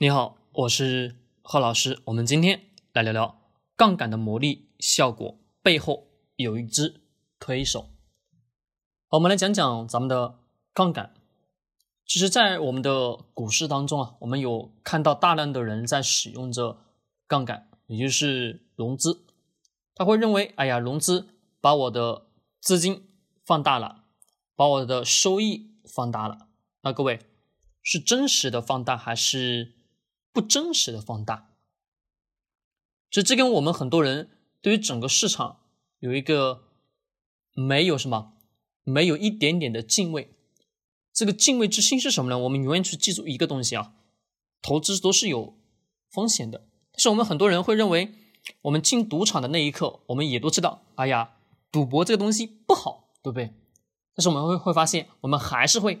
你好，我是贺老师。我们今天来聊聊杠杆的魔力效果背后有一只推手。我们来讲讲咱们的杠杆。其实，在我们的股市当中啊，我们有看到大量的人在使用着杠杆，也就是融资。他会认为，哎呀，融资把我的资金放大了，把我的收益放大了。那各位，是真实的放大还是？不真实的放大，所以这跟我们很多人对于整个市场有一个没有什么，没有一点点的敬畏。这个敬畏之心是什么呢？我们永远去记住一个东西啊，投资都是有风险的。但是我们很多人会认为，我们进赌场的那一刻，我们也都知道，哎呀，赌博这个东西不好，对不对？但是我们会会发现，我们还是会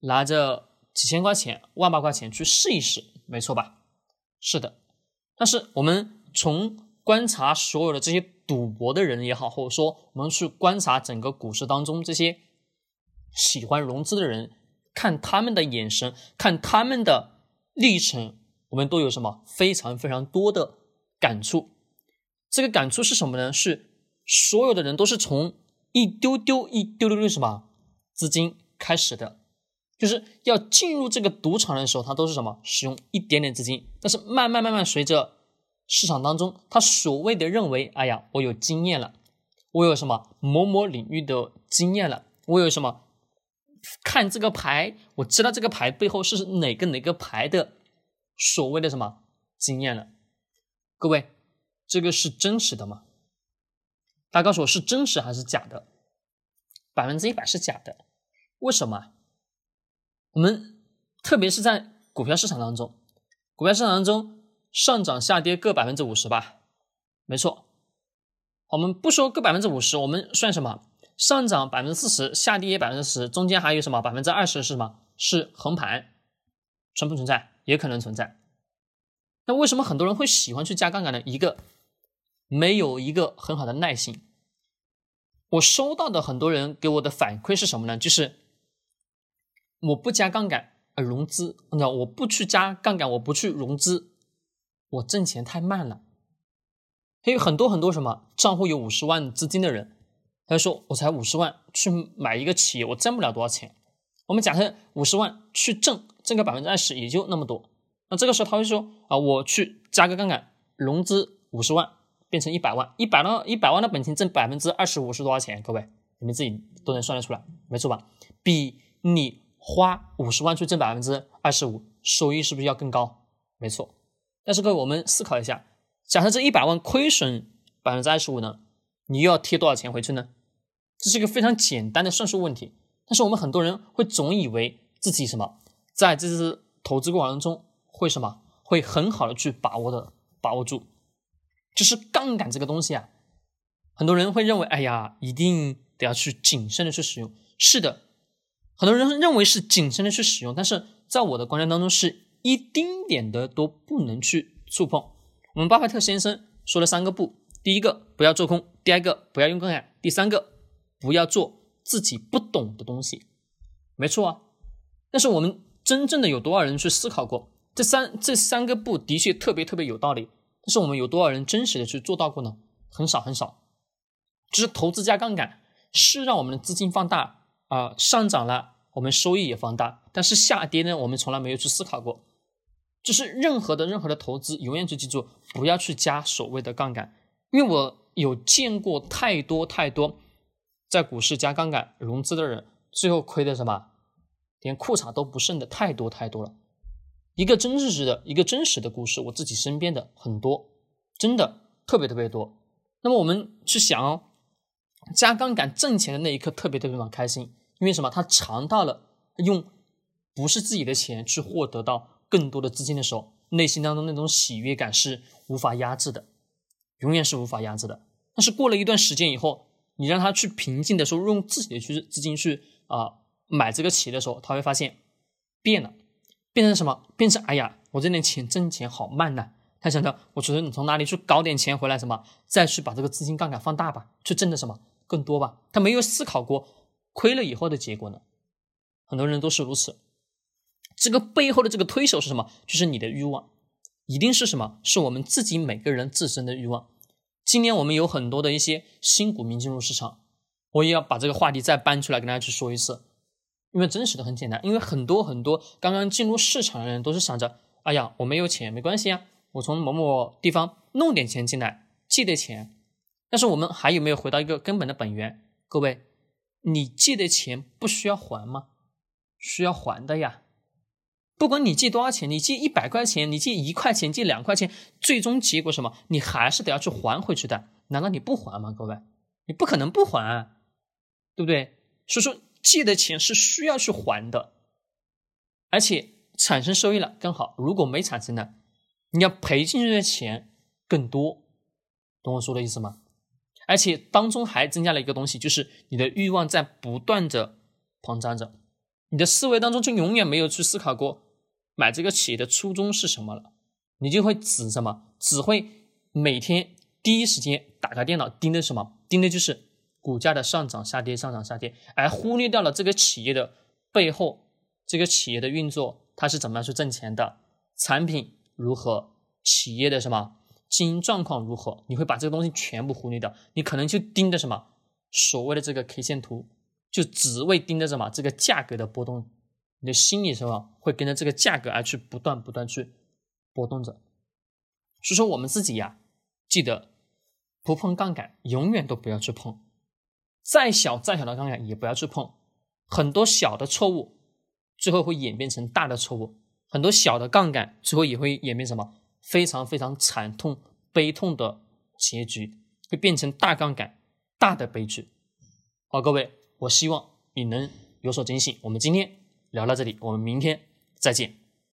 拿着几千块钱、万把块钱去试一试。没错吧？是的，但是我们从观察所有的这些赌博的人也好，或者说我们去观察整个股市当中这些喜欢融资的人，看他们的眼神，看他们的历程，我们都有什么非常非常多的感触。这个感触是什么呢？是所有的人都是从一丢丢、一丢丢的什么资金开始的。就是要进入这个赌场的时候，他都是什么？使用一点点资金，但是慢慢慢慢随着市场当中，他所谓的认为，哎呀，我有经验了，我有什么某某领域的经验了，我有什么看这个牌，我知道这个牌背后是哪个哪个牌的所谓的什么经验了。各位，这个是真实的吗？大家告诉我是真实还是假的？百分之一百是假的，为什么？我们特别是在股票市场当中，股票市场当中上涨下跌各百分之五十吧，没错。我们不说各百分之五十，我们算什么？上涨百分之四十，下跌百分之十，中间还有什么百分之二十是什么？是横盘，存不存在？也可能存在。那为什么很多人会喜欢去加杠杆呢？一个没有一个很好的耐心。我收到的很多人给我的反馈是什么呢？就是。我不加杠杆，呃，融资，你知道，我不去加杠杆，我不去融资，我挣钱太慢了。还有很多很多什么账户有五十万资金的人，他说我才五十万去买一个企业，我挣不了多少钱。我们假设五十万去挣，挣个百分之二十也就那么多。那这个时候他会说啊，我去加个杠杆，融资五十万变成一百万，一百万一百万的本金挣百分之二十五是多少钱？各位你们自己都能算得出来，没错吧？比你。花五十万去挣百分之二十五，收益是不是要更高？没错。但是各位，我们思考一下，假设这一百万亏损百分之二十五呢？你又要贴多少钱回去呢？这是一个非常简单的算术问题。但是我们很多人会总以为自己什么，在这次投资过程中会什么，会很好的去把握的把握住。就是杠杆这个东西啊，很多人会认为，哎呀，一定得要去谨慎的去使用。是的。很多人认为是谨慎的去使用，但是在我的观念当中，是一丁点的都不能去触碰。我们巴菲特先生说了三个不：第一个不要做空，第二个不要用杠杆，第三个不要做自己不懂的东西。没错啊，但是我们真正的有多少人去思考过这三这三个不？的确特别特别有道理，但是我们有多少人真实的去做到过呢？很少很少。就是投资加杠杆是让我们的资金放大。啊，上涨了，我们收益也放大，但是下跌呢，我们从来没有去思考过。就是任何的任何的投资，永远去记住，不要去加所谓的杠杆，因为我有见过太多太多在股市加杠杆融资的人，最后亏的什么，连裤衩都不剩的太多太多了。一个真实的一个真实的故事，我自己身边的很多，真的特别特别多。那么我们去想哦，加杠杆挣钱的那一刻，特别特别的开心。因为什么？他尝到了用不是自己的钱去获得到更多的资金的时候，内心当中那种喜悦感是无法压制的，永远是无法压制的。但是过了一段时间以后，你让他去平静的时候，用自己的去资金去啊买这个企业的时候，他会发现变了，变成什么？变成哎呀，我这点钱挣钱好慢呐。他想着，我觉得你从哪里去搞点钱回来，什么再去把这个资金杠杆放大吧，去挣的什么更多吧。他没有思考过。亏了以后的结果呢？很多人都是如此。这个背后的这个推手是什么？就是你的欲望，一定是什么？是我们自己每个人自身的欲望。今年我们有很多的一些新股民进入市场，我也要把这个话题再搬出来跟大家去说一次，因为真实的很简单，因为很多很多刚刚进入市场的人都是想着，哎呀，我没有钱没关系啊，我从某某地方弄点钱进来，借点钱。但是我们还有没有回到一个根本的本源？各位，你借的钱不需要还吗？需要还的呀。不管你借多少钱，你借一百块钱，你借一块钱，借两块钱，最终结果什么？你还是得要去还回去的。难道你不还吗？各位，你不可能不还，对不对？所以说，借的钱是需要去还的，而且产生收益了更好。如果没产生呢，你要赔进去的钱更多，懂我说的意思吗？而且当中还增加了一个东西，就是你的欲望在不断的膨胀着，你的思维当中就永远没有去思考过。买这个企业的初衷是什么了？你就会只什么？只会每天第一时间打开电脑盯着什么？盯的就是股价的上涨下跌，上涨下跌，而忽略掉了这个企业的背后，这个企业的运作它是怎么样去挣钱的？产品如何？企业的什么经营状况如何？你会把这个东西全部忽略掉，你可能就盯着什么所谓的这个 K 线图，就只为盯着什么这个价格的波动。你的心理是吧，会跟着这个价格而去不断不断去波动着。所以说我们自己呀，记得不碰杠杆，永远都不要去碰。再小再小的杠杆也不要去碰。很多小的错误，最后会演变成大的错误。很多小的杠杆，最后也会演变什么非常非常惨痛悲痛的结局，会变成大杠杆大的悲剧。好，各位，我希望你能有所警醒。我们今天。聊到这里，我们明天再见。